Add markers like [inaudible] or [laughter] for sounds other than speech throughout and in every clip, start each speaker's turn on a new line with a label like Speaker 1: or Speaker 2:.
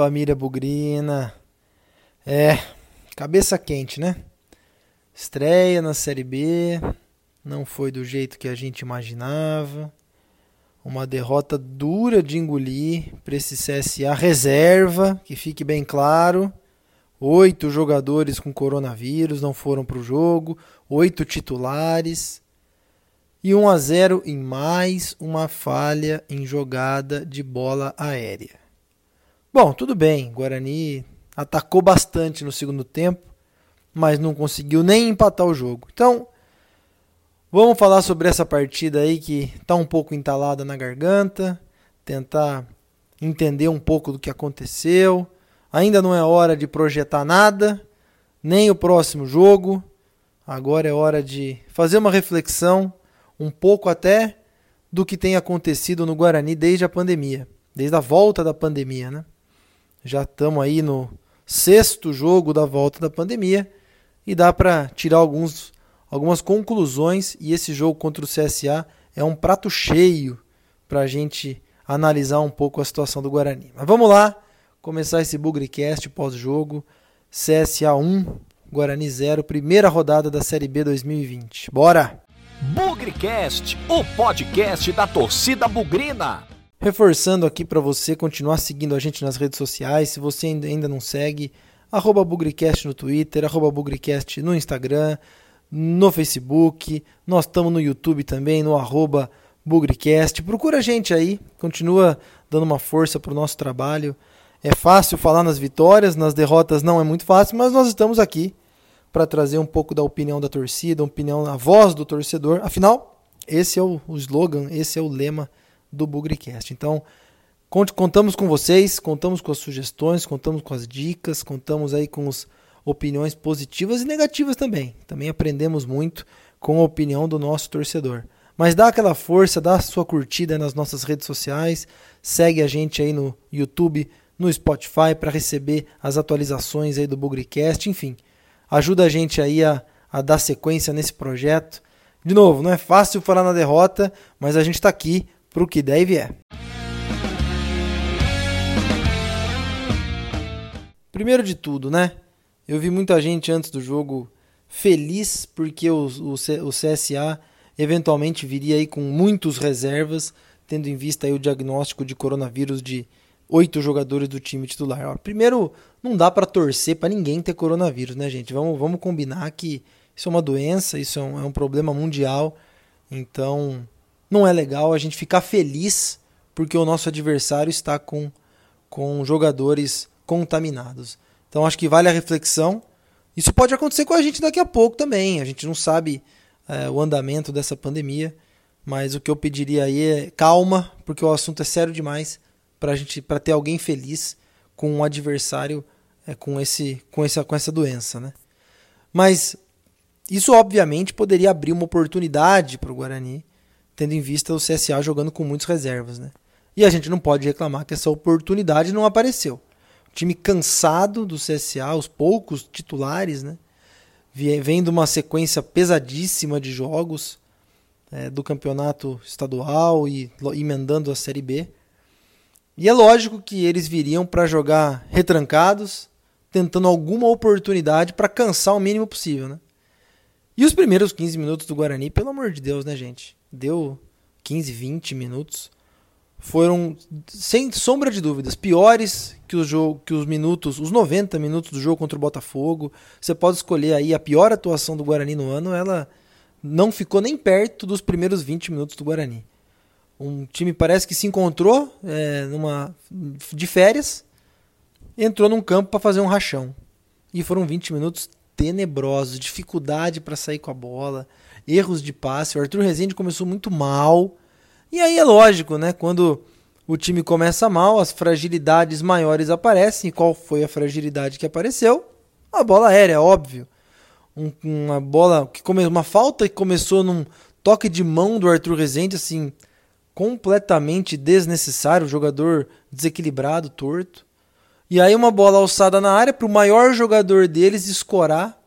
Speaker 1: família Bugrina. É, cabeça quente, né? Estreia na Série B, não foi do jeito que a gente imaginava. Uma derrota dura de engolir para esse CSA reserva, que fique bem claro. Oito jogadores com coronavírus não foram para o jogo, oito titulares. E 1 a 0 em mais uma falha em jogada de bola aérea. Bom, tudo bem, Guarani atacou bastante no segundo tempo, mas não conseguiu nem empatar o jogo. Então, vamos falar sobre essa partida aí que está um pouco entalada na garganta, tentar entender um pouco do que aconteceu. Ainda não é hora de projetar nada, nem o próximo jogo. Agora é hora de fazer uma reflexão, um pouco até do que tem acontecido no Guarani desde a pandemia, desde a volta da pandemia, né? Já estamos aí no sexto jogo da volta da pandemia e dá para tirar alguns, algumas conclusões. E esse jogo contra o CSA é um prato cheio para a gente analisar um pouco a situação do Guarani. Mas vamos lá, começar esse Bugrecast pós-jogo. CSA 1, Guarani 0, primeira rodada da Série B 2020. Bora!
Speaker 2: Bugrecast, o podcast da torcida bugrina.
Speaker 1: Reforçando aqui para você continuar seguindo a gente nas redes sociais. Se você ainda não segue, arroba Bugrecast no Twitter, arroba Bugrecast no Instagram, no Facebook. Nós estamos no YouTube também, no arroba Bugrecast. Procura a gente aí, continua dando uma força para o nosso trabalho. É fácil falar nas vitórias, nas derrotas não é muito fácil, mas nós estamos aqui para trazer um pouco da opinião da torcida, opinião, a voz do torcedor. Afinal, esse é o, o slogan, esse é o lema do Bugrecast. Então, contamos com vocês, contamos com as sugestões, contamos com as dicas, contamos aí com as opiniões positivas e negativas também. Também aprendemos muito com a opinião do nosso torcedor. Mas dá aquela força, dá a sua curtida nas nossas redes sociais, segue a gente aí no YouTube, no Spotify para receber as atualizações aí do Bugrecast, enfim. Ajuda a gente aí a, a dar sequência nesse projeto. De novo, não é fácil falar na derrota, mas a gente está aqui para o que der e vier. Primeiro de tudo, né? Eu vi muita gente antes do jogo feliz porque o, o, o CSA eventualmente viria aí com muitos reservas, tendo em vista aí o diagnóstico de coronavírus de oito jogadores do time titular. Ó, primeiro, não dá para torcer para ninguém ter coronavírus, né, gente? Vamos, vamos combinar que isso é uma doença, isso é um, é um problema mundial. Então, não é legal a gente ficar feliz porque o nosso adversário está com, com jogadores contaminados. Então acho que vale a reflexão. Isso pode acontecer com a gente daqui a pouco também. A gente não sabe é, o andamento dessa pandemia, mas o que eu pediria aí é calma, porque o assunto é sério demais para gente para ter alguém feliz com um adversário é, com esse com essa com essa doença, né? Mas isso obviamente poderia abrir uma oportunidade para o Guarani tendo em vista o CSA jogando com muitas reservas, né? E a gente não pode reclamar que essa oportunidade não apareceu. O time cansado do CSA, os poucos titulares, né? Vem de uma sequência pesadíssima de jogos é, do campeonato estadual e emendando a Série B. E é lógico que eles viriam para jogar retrancados, tentando alguma oportunidade para cansar o mínimo possível, né? E os primeiros 15 minutos do Guarani, pelo amor de Deus, né, gente? deu 15, 20 minutos, foram, sem sombra de dúvidas, piores que o jogo, que os minutos, os 90 minutos do jogo contra o Botafogo. Você pode escolher aí a pior atuação do Guarani no ano, ela não ficou nem perto dos primeiros 20 minutos do Guarani. Um time parece que se encontrou é, numa de férias, entrou num campo para fazer um rachão. E foram 20 minutos tenebrosos, dificuldade para sair com a bola, erros de passe. O Arthur Rezende começou muito mal. E aí é lógico, né? Quando o time começa mal, as fragilidades maiores aparecem. E qual foi a fragilidade que apareceu? A bola aérea, óbvio. Um, uma bola que come, uma falta que começou num toque de mão do Arthur Rezende, assim, completamente desnecessário, jogador desequilibrado, torto. E aí uma bola alçada na área para o maior jogador deles escorar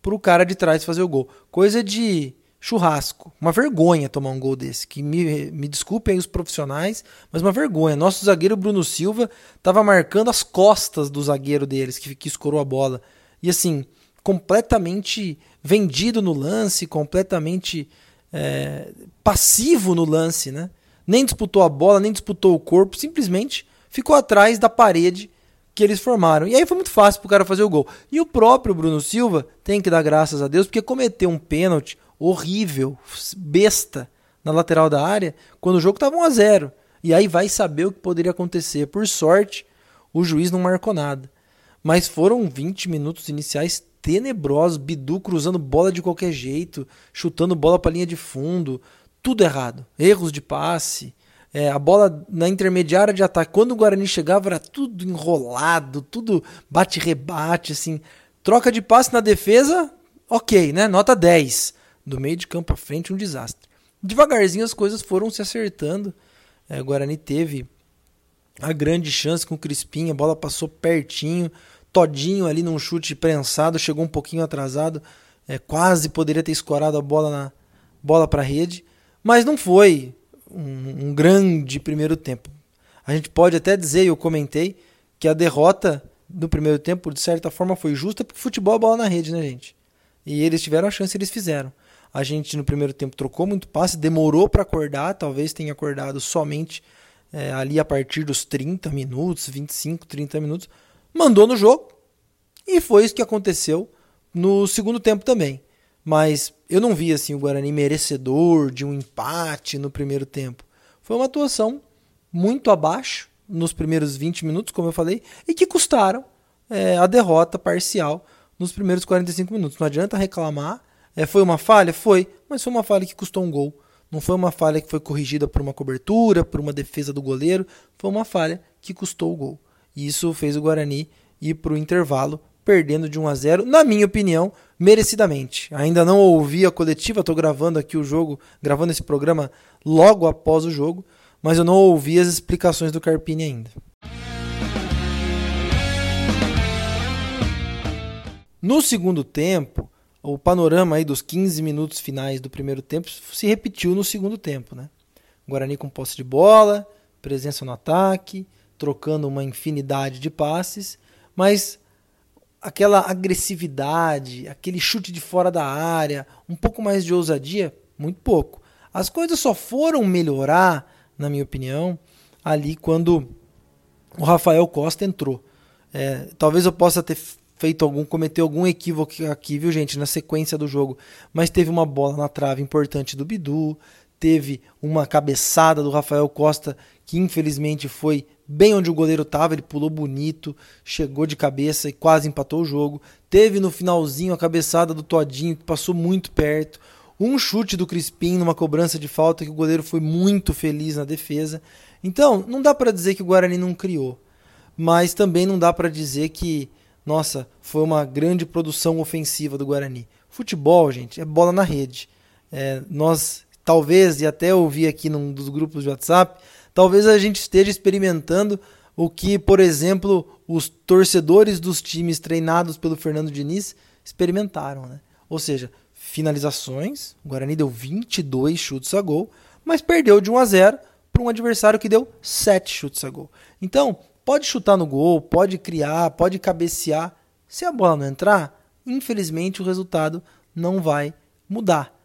Speaker 1: para o cara de trás fazer o gol. Coisa de churrasco. Uma vergonha tomar um gol desse. Que me, me desculpem os profissionais, mas uma vergonha. Nosso zagueiro Bruno Silva estava marcando as costas do zagueiro deles, que, que escorou a bola. E assim, completamente vendido no lance, completamente é, passivo no lance, né? Nem disputou a bola, nem disputou o corpo, simplesmente ficou atrás da parede que eles formaram. E aí foi muito fácil pro cara fazer o gol. E o próprio Bruno Silva tem que dar graças a Deus porque cometeu um pênalti horrível, besta, na lateral da área, quando o jogo estava 1 a 0 E aí vai saber o que poderia acontecer. Por sorte, o juiz não marcou nada. Mas foram 20 minutos iniciais tenebrosos, Bidu cruzando bola de qualquer jeito, chutando bola para linha de fundo, tudo errado. Erros de passe, é, a bola na intermediária de ataque. Quando o Guarani chegava era tudo enrolado, tudo bate-rebate, assim. Troca de passe na defesa, ok, né? Nota 10 do meio de campo à frente, um desastre. Devagarzinho as coisas foram se acertando. É, o Guarani teve a grande chance com o Crispim, a bola passou pertinho, todinho ali num chute prensado, chegou um pouquinho atrasado, é, quase poderia ter escorado a bola na bola para rede, mas não foi um, um grande primeiro tempo. A gente pode até dizer, e eu comentei, que a derrota do primeiro tempo, de certa forma, foi justa, porque futebol é bola na rede, né, gente? E eles tiveram a chance, eles fizeram. A gente no primeiro tempo trocou muito passe, demorou para acordar, talvez tenha acordado somente é, ali a partir dos 30 minutos, 25, 30 minutos. Mandou no jogo e foi isso que aconteceu no segundo tempo também. Mas eu não vi assim o Guarani merecedor de um empate no primeiro tempo. Foi uma atuação muito abaixo nos primeiros 20 minutos, como eu falei, e que custaram é, a derrota parcial nos primeiros 45 minutos. Não adianta reclamar é, foi uma falha? Foi, mas foi uma falha que custou um gol. Não foi uma falha que foi corrigida por uma cobertura, por uma defesa do goleiro. Foi uma falha que custou o gol. E isso fez o Guarani ir para o intervalo perdendo de 1 a 0, na minha opinião, merecidamente. Ainda não ouvi a coletiva, estou gravando aqui o jogo, gravando esse programa logo após o jogo, mas eu não ouvi as explicações do Carpini ainda. No segundo tempo, o panorama aí dos 15 minutos finais do primeiro tempo se repetiu no segundo tempo, né? Guarani com posse de bola, presença no ataque, trocando uma infinidade de passes, mas aquela agressividade, aquele chute de fora da área, um pouco mais de ousadia, muito pouco. As coisas só foram melhorar, na minha opinião, ali quando o Rafael Costa entrou. É, talvez eu possa ter feito algum, cometeu algum equívoco aqui, viu, gente, na sequência do jogo. Mas teve uma bola na trave importante do Bidu, teve uma cabeçada do Rafael Costa que infelizmente foi bem onde o goleiro estava, ele pulou bonito, chegou de cabeça e quase empatou o jogo. Teve no finalzinho a cabeçada do Todinho que passou muito perto. Um chute do Crispim numa cobrança de falta que o goleiro foi muito feliz na defesa. Então, não dá para dizer que o Guarani não criou, mas também não dá para dizer que nossa, foi uma grande produção ofensiva do Guarani. Futebol, gente, é bola na rede. É, nós, talvez, e até ouvi aqui num dos grupos de WhatsApp, talvez a gente esteja experimentando o que, por exemplo, os torcedores dos times treinados pelo Fernando Diniz experimentaram. Né? Ou seja, finalizações, o Guarani deu 22 chutes a gol, mas perdeu de 1 a 0 para um adversário que deu 7 chutes a gol. Então, Pode chutar no gol, pode criar, pode cabecear. Se a bola não entrar, infelizmente o resultado não vai mudar.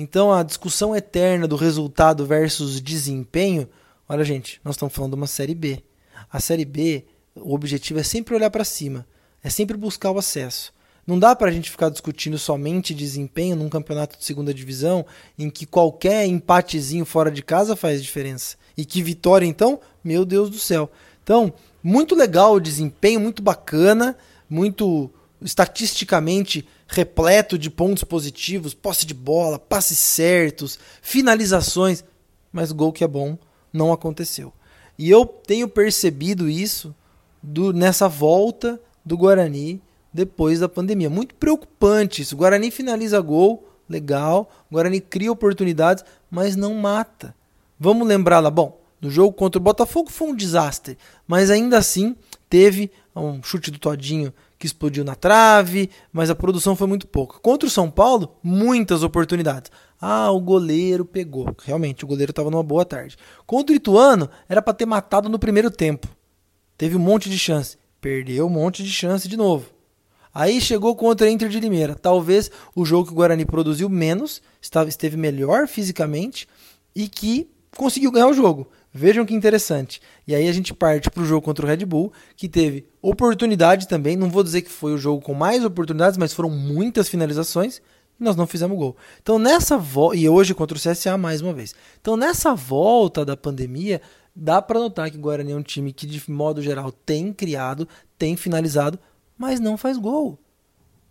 Speaker 1: Então a discussão eterna do resultado versus desempenho, olha gente, nós estamos falando de uma série B. A série B, o objetivo é sempre olhar para cima, é sempre buscar o acesso. Não dá para a gente ficar discutindo somente desempenho num campeonato de segunda divisão em que qualquer empatezinho fora de casa faz diferença. E que vitória, então, meu Deus do céu. Então, muito legal o desempenho, muito bacana, muito estatisticamente repleto de pontos positivos, posse de bola, passes certos, finalizações, mas gol que é bom não aconteceu. E eu tenho percebido isso do, nessa volta do Guarani depois da pandemia. Muito preocupante isso. O Guarani finaliza gol, legal. O Guarani cria oportunidades, mas não mata. Vamos lembrar lá, bom, no jogo contra o Botafogo foi um desastre, mas ainda assim teve um chute do Todinho que explodiu na trave, mas a produção foi muito pouca. Contra o São Paulo, muitas oportunidades. Ah, o goleiro pegou. Realmente, o goleiro estava numa boa tarde. Contra o Ituano, era para ter matado no primeiro tempo. Teve um monte de chance. Perdeu um monte de chance de novo. Aí chegou contra a Inter de Limeira. Talvez o jogo que o Guarani produziu menos, esteve melhor fisicamente e que conseguiu ganhar o jogo. Vejam que interessante. E aí a gente parte para o jogo contra o Red Bull, que teve oportunidade também. Não vou dizer que foi o jogo com mais oportunidades, mas foram muitas finalizações e nós não fizemos gol. Então nessa volta, e hoje contra o CSA mais uma vez. Então nessa volta da pandemia, dá para notar que o Guarani é um time que de modo geral tem criado, tem finalizado, mas não faz gol.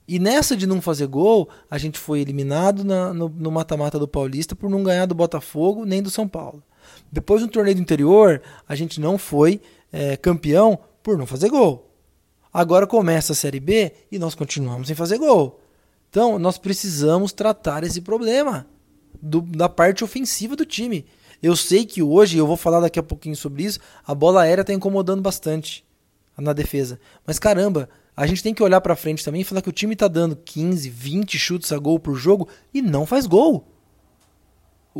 Speaker 1: E nessa de não fazer gol, a gente foi eliminado na, no mata-mata do Paulista por não ganhar do Botafogo nem do São Paulo. Depois no torneio do interior, a gente não foi é, campeão por não fazer gol. Agora começa a Série B e nós continuamos sem fazer gol. Então, nós precisamos tratar esse problema do, da parte ofensiva do time. Eu sei que hoje, eu vou falar daqui a pouquinho sobre isso, a bola aérea está incomodando bastante na defesa. Mas caramba, a gente tem que olhar para frente também e falar que o time está dando 15, 20 chutes a gol por jogo e não faz gol.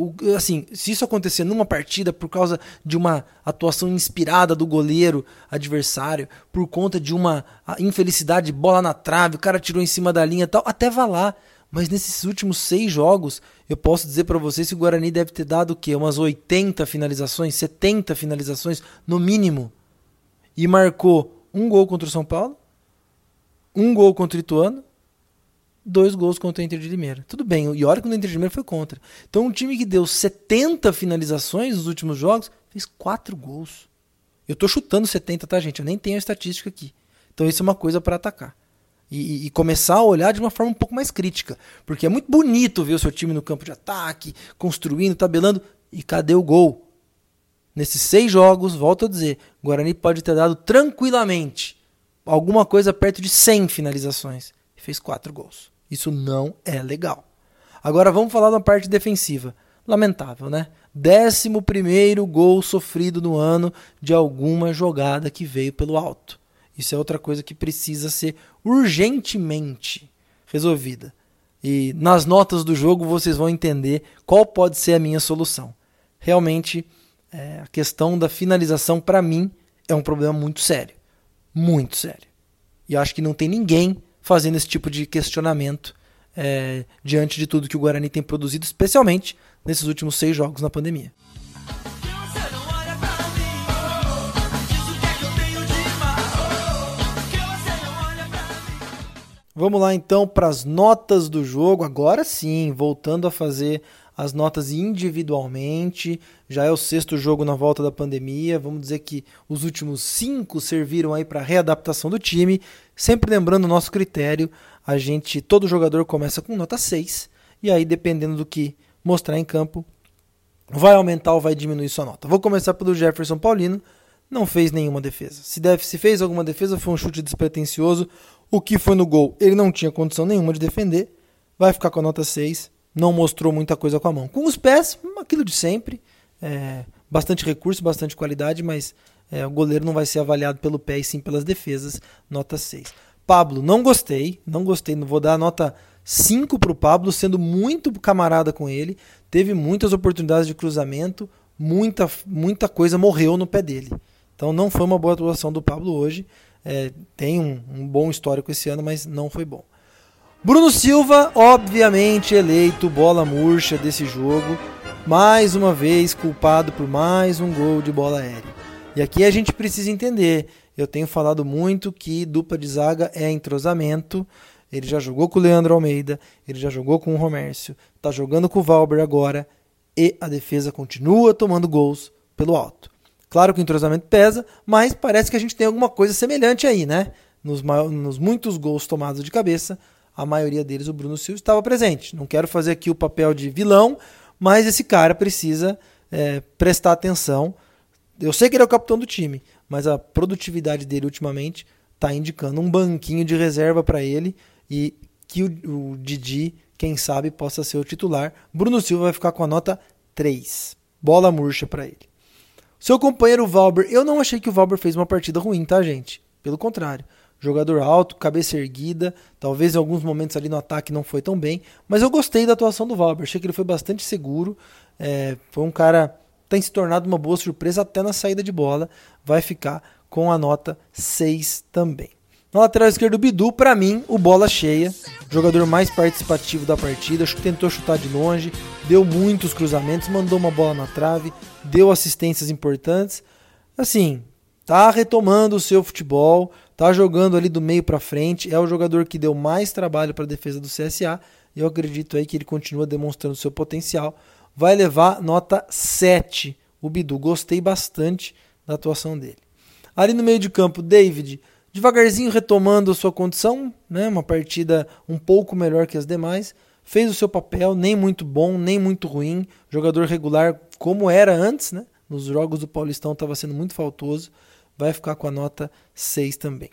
Speaker 1: O, assim, se isso acontecer numa partida por causa de uma atuação inspirada do goleiro adversário, por conta de uma infelicidade, bola na trave, o cara tirou em cima da linha tal, até vá lá. Mas nesses últimos seis jogos, eu posso dizer para vocês que o Guarani deve ter dado o quê? Umas 80 finalizações, 70 finalizações, no mínimo. E marcou um gol contra o São Paulo um gol contra o Ituano, dois gols contra o Inter de Limeira. Tudo bem, e olha que o Inter de Limeira foi contra. Então um time que deu 70 finalizações nos últimos jogos, fez quatro gols. Eu tô chutando 70, tá, gente? Eu nem tenho a estatística aqui. Então isso é uma coisa para atacar. E, e, começar a olhar de uma forma um pouco mais crítica. Porque é muito bonito ver o seu time no campo de ataque, construindo, tabelando. E cadê o gol? Nesses seis jogos, volto a dizer, Guarani pode ter dado tranquilamente alguma coisa perto de 100 finalizações e fez 4 gols. Isso não é legal. Agora vamos falar da parte defensiva. Lamentável, né? 11 gol sofrido no ano de alguma jogada que veio pelo alto. Isso é outra coisa que precisa ser urgentemente resolvida. E nas notas do jogo vocês vão entender qual pode ser a minha solução. Realmente, é, a questão da finalização, para mim, é um problema muito sério muito sério. E eu acho que não tem ninguém fazendo esse tipo de questionamento é, diante de tudo que o Guarani tem produzido, especialmente nesses últimos seis jogos na pandemia. Vamos lá então para as notas do jogo. Agora sim, voltando a fazer as notas individualmente. Já é o sexto jogo na volta da pandemia. Vamos dizer que os últimos cinco serviram aí para readaptação do time. Sempre lembrando o nosso critério, a gente, todo jogador começa com nota 6 e aí dependendo do que mostrar em campo, vai aumentar ou vai diminuir sua nota. Vou começar pelo Jefferson Paulino. Não fez nenhuma defesa. Se, deve, se fez alguma defesa, foi um chute despretensioso. O que foi no gol, ele não tinha condição nenhuma de defender. Vai ficar com a nota 6 não mostrou muita coisa com a mão. Com os pés, aquilo de sempre. É, bastante recurso, bastante qualidade, mas é, o goleiro não vai ser avaliado pelo pé e sim pelas defesas. Nota 6. Pablo, não gostei, não gostei, não vou dar nota 5 para o Pablo, sendo muito camarada com ele. Teve muitas oportunidades de cruzamento, muita, muita coisa morreu no pé dele. Então não foi uma boa atuação do Pablo hoje. É, tem um, um bom histórico esse ano, mas não foi bom. Bruno Silva, obviamente eleito bola murcha desse jogo, mais uma vez culpado por mais um gol de bola aérea. E aqui a gente precisa entender, eu tenho falado muito que dupla de zaga é entrosamento. Ele já jogou com o Leandro Almeida, ele já jogou com o Romércio, está jogando com o Valber agora e a defesa continua tomando gols pelo alto. Claro que o entrosamento pesa, mas parece que a gente tem alguma coisa semelhante aí, né? Nos, nos muitos gols tomados de cabeça, a maioria deles o Bruno Silva estava presente. Não quero fazer aqui o papel de vilão, mas esse cara precisa é, prestar atenção. Eu sei que ele é o capitão do time, mas a produtividade dele ultimamente está indicando um banquinho de reserva para ele e que o, o Didi, quem sabe, possa ser o titular. Bruno Silva vai ficar com a nota 3. Bola murcha para ele. Seu companheiro Valber, eu não achei que o Valber fez uma partida ruim, tá, gente? Pelo contrário. Jogador alto, cabeça erguida, talvez em alguns momentos ali no ataque não foi tão bem, mas eu gostei da atuação do Valber, achei que ele foi bastante seguro, é, foi um cara tem se tornado uma boa surpresa até na saída de bola, vai ficar com a nota 6 também. Na lateral esquerda, o Bidu, para mim, o bola cheia, jogador mais participativo da partida, tentou chutar de longe, deu muitos cruzamentos, mandou uma bola na trave, deu assistências importantes. Assim, tá retomando o seu futebol, tá jogando ali do meio para frente, é o jogador que deu mais trabalho para a defesa do CSA. Eu acredito aí que ele continua demonstrando seu potencial. Vai levar nota 7. O Bidu, gostei bastante da atuação dele. Ali no meio de campo, David devagarzinho retomando a sua condição, né? uma partida um pouco melhor que as demais. Fez o seu papel, nem muito bom, nem muito ruim. Jogador regular como era antes, né? nos jogos do Paulistão estava sendo muito faltoso. Vai ficar com a nota 6 também.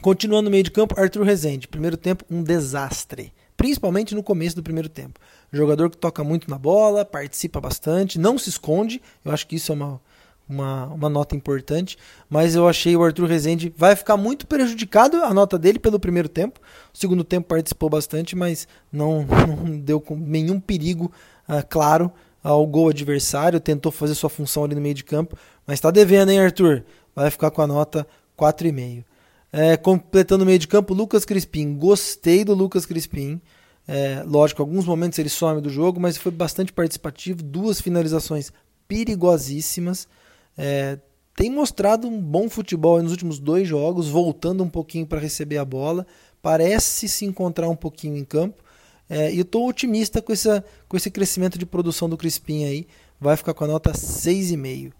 Speaker 1: Continuando no meio de campo, Arthur Rezende. Primeiro tempo, um desastre. Principalmente no começo do primeiro tempo. Jogador que toca muito na bola, participa bastante, não se esconde. Eu acho que isso é uma, uma, uma nota importante, mas eu achei o Arthur Rezende vai ficar muito prejudicado a nota dele pelo primeiro tempo. O segundo tempo participou bastante, mas não, [laughs] não deu nenhum perigo uh, claro ao gol adversário, tentou fazer sua função ali no meio de campo, mas está devendo, hein, Arthur? Vai ficar com a nota 4,5. É, completando o meio de campo, Lucas Crispim. Gostei do Lucas Crispim. É, lógico, alguns momentos ele some do jogo, mas foi bastante participativo. Duas finalizações perigosíssimas. É, tem mostrado um bom futebol nos últimos dois jogos, voltando um pouquinho para receber a bola, parece se encontrar um pouquinho em campo. É, e eu estou otimista com, essa, com esse crescimento de produção do Crispim aí. Vai ficar com a nota 6,5.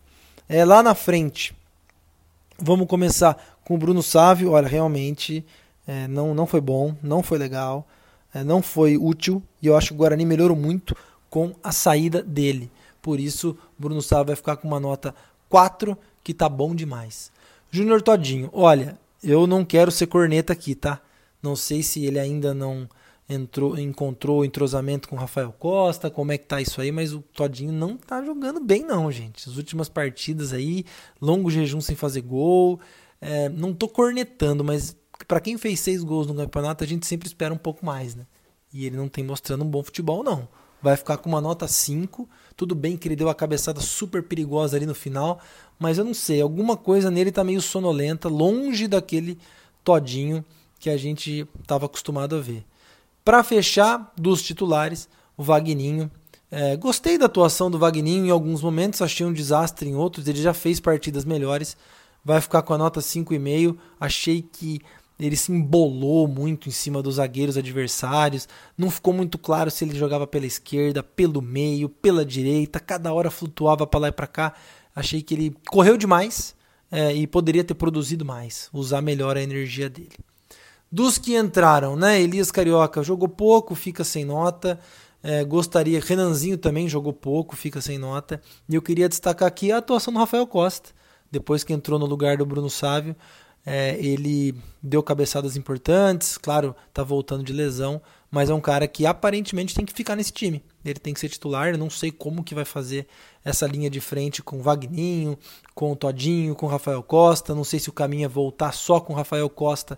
Speaker 1: É, lá na frente, vamos começar com o Bruno Sávio. Olha, realmente é, não, não foi bom, não foi legal, é, não foi útil. E eu acho que o Guarani melhorou muito com a saída dele. Por isso, Bruno Sávio vai ficar com uma nota 4, que tá bom demais. Júnior Todinho, olha, eu não quero ser corneta aqui, tá? Não sei se ele ainda não entrou, encontrou entrosamento com o Rafael Costa, como é que tá isso aí, mas o Todinho não tá jogando bem não, gente. As últimas partidas aí, longo jejum sem fazer gol. É, não tô cornetando, mas para quem fez seis gols no campeonato, a gente sempre espera um pouco mais, né? E ele não tem mostrando um bom futebol, não vai ficar com uma nota 5. Tudo bem que ele deu a cabeçada super perigosa ali no final, mas eu não sei, alguma coisa nele tá meio sonolenta, longe daquele todinho que a gente estava acostumado a ver. Para fechar, dos titulares, o Vagninho. É, gostei da atuação do Vagninho em alguns momentos, achei um desastre em outros, ele já fez partidas melhores. Vai ficar com a nota 5,5. Achei que ele se embolou muito em cima dos zagueiros adversários. Não ficou muito claro se ele jogava pela esquerda, pelo meio, pela direita. Cada hora flutuava para lá e para cá. Achei que ele correu demais é, e poderia ter produzido mais, usar melhor a energia dele. Dos que entraram, né? Elias Carioca jogou pouco, fica sem nota. É, gostaria, Renanzinho também jogou pouco, fica sem nota. E eu queria destacar aqui a atuação do Rafael Costa, depois que entrou no lugar do Bruno Sávio. É, ele deu cabeçadas importantes, claro, tá voltando de lesão, mas é um cara que aparentemente tem que ficar nesse time. Ele tem que ser titular, eu não sei como que vai fazer essa linha de frente com o Vagninho, com o Todinho, com o Rafael Costa, não sei se o caminho é voltar só com o Rafael Costa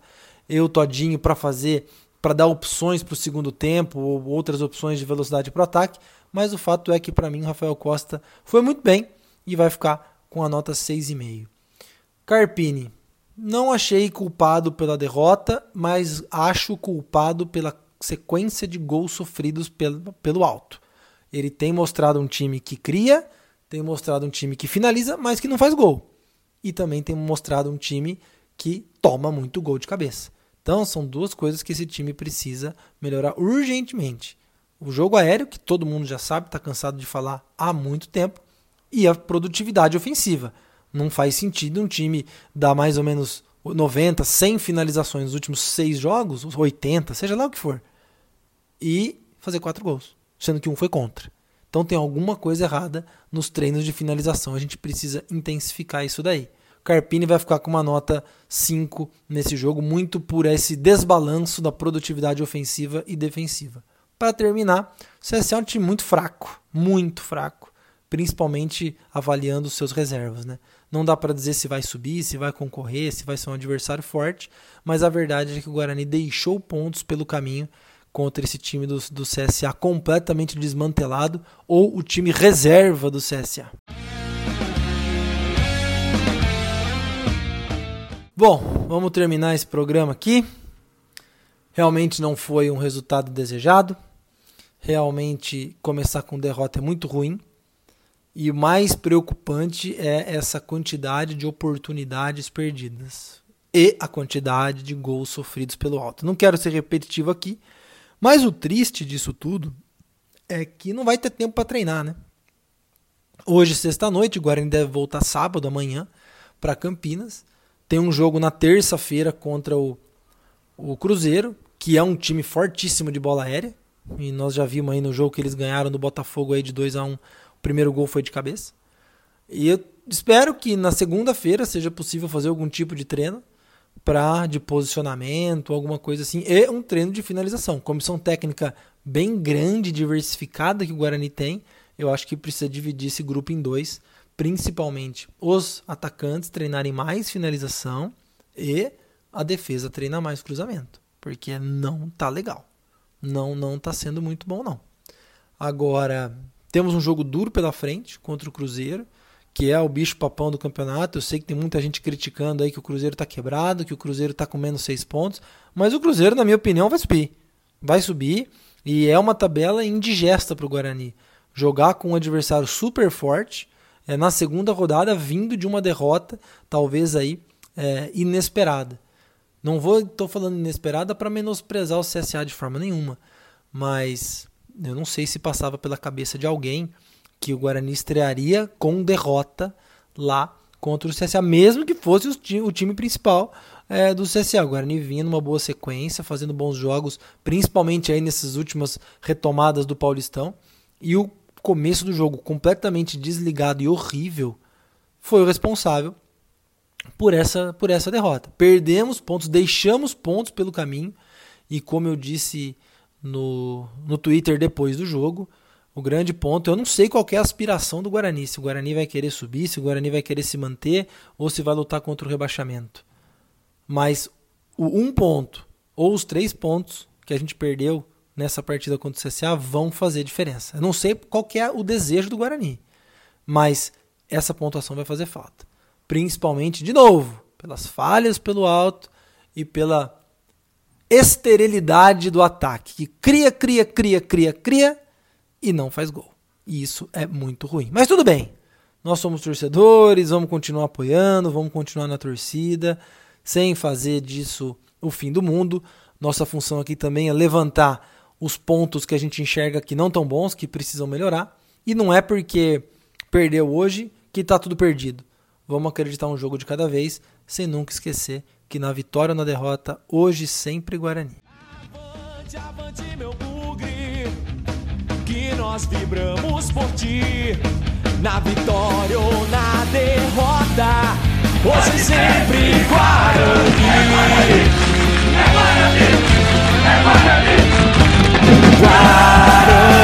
Speaker 1: e o Todinho para fazer, para dar opções para o segundo tempo ou outras opções de velocidade para o ataque, mas o fato é que para mim o Rafael Costa foi muito bem e vai ficar com a nota 6,5. Carpini, não achei culpado pela derrota, mas acho culpado pela sequência de gols sofridos pelo, pelo alto. Ele tem mostrado um time que cria, tem mostrado um time que finaliza, mas que não faz gol. E também tem mostrado um time que toma muito gol de cabeça. Então são duas coisas que esse time precisa melhorar urgentemente. O jogo aéreo, que todo mundo já sabe, está cansado de falar há muito tempo, e a produtividade ofensiva. Não faz sentido um time dar mais ou menos 90, 100 finalizações nos últimos seis jogos, 80, seja lá o que for, e fazer quatro gols, sendo que um foi contra. Então tem alguma coisa errada nos treinos de finalização. A gente precisa intensificar isso daí. Carpini vai ficar com uma nota 5 nesse jogo, muito por esse desbalanço da produtividade ofensiva e defensiva. Para terminar, o CSA é um time muito fraco, muito fraco. principalmente avaliando seus reservas. Né? Não dá para dizer se vai subir, se vai concorrer, se vai ser um adversário forte, mas a verdade é que o Guarani deixou pontos pelo caminho contra esse time do, do CSA completamente desmantelado ou o time reserva do CSA. Bom, vamos terminar esse programa aqui. Realmente não foi um resultado desejado. Realmente começar com derrota é muito ruim. E o mais preocupante é essa quantidade de oportunidades perdidas e a quantidade de gols sofridos pelo alto. Não quero ser repetitivo aqui, mas o triste disso tudo é que não vai ter tempo para treinar, né? Hoje, sexta-noite, o Guarani deve voltar sábado, amanhã, para Campinas. Tem um jogo na terça-feira contra o, o Cruzeiro, que é um time fortíssimo de bola aérea. E nós já vimos aí no jogo que eles ganharam do Botafogo aí de 2 a 1 um, O primeiro gol foi de cabeça. E eu espero que na segunda-feira seja possível fazer algum tipo de treino para de posicionamento, alguma coisa assim, e um treino de finalização. Comissão técnica bem grande, diversificada que o Guarani tem. Eu acho que precisa dividir esse grupo em dois principalmente os atacantes treinarem mais finalização e a defesa treinar mais cruzamento, porque não tá legal. Não não tá sendo muito bom não. Agora, temos um jogo duro pela frente contra o Cruzeiro, que é o bicho papão do campeonato. Eu sei que tem muita gente criticando aí que o Cruzeiro tá quebrado, que o Cruzeiro tá com menos seis pontos, mas o Cruzeiro, na minha opinião, vai subir. Vai subir e é uma tabela indigesta para o Guarani. Jogar com um adversário super forte, é, na segunda rodada, vindo de uma derrota, talvez aí é, inesperada. Não vou, estou falando inesperada para menosprezar o CSA de forma nenhuma, mas eu não sei se passava pela cabeça de alguém que o Guarani estrearia com derrota lá contra o CSA, mesmo que fosse o time, principal é, do CSA. O Guarani vinha numa boa sequência, fazendo bons jogos, principalmente aí nessas últimas retomadas do Paulistão. E o começo do jogo completamente desligado e horrível foi o responsável por essa, por essa derrota. Perdemos pontos, deixamos pontos pelo caminho e como eu disse no, no Twitter depois do jogo, o grande ponto, eu não sei qual é a aspiração do Guarani, se o Guarani vai querer subir, se o Guarani vai querer se manter ou se vai lutar contra o rebaixamento. Mas o um ponto ou os três pontos que a gente perdeu nessa partida contra o CSA vão fazer diferença. Eu não sei qual é o desejo do Guarani, mas essa pontuação vai fazer falta. Principalmente, de novo, pelas falhas pelo alto e pela esterilidade do ataque, que cria, cria, cria, cria, cria e não faz gol. E isso é muito ruim. Mas tudo bem. Nós somos torcedores, vamos continuar apoiando, vamos continuar na torcida, sem fazer disso o fim do mundo. Nossa função aqui também é levantar os pontos que a gente enxerga que não tão bons, que precisam melhorar. E não é porque perdeu hoje que está tudo perdido. Vamos acreditar um jogo de cada vez, sem nunca esquecer que na vitória ou na derrota, hoje sempre Guarani. Avante, avante, meu bugre, que nós vibramos por ti. Na vitória ou na derrota, hoje sempre Guarani. É Guarani, é Guarani, é Guarani. water.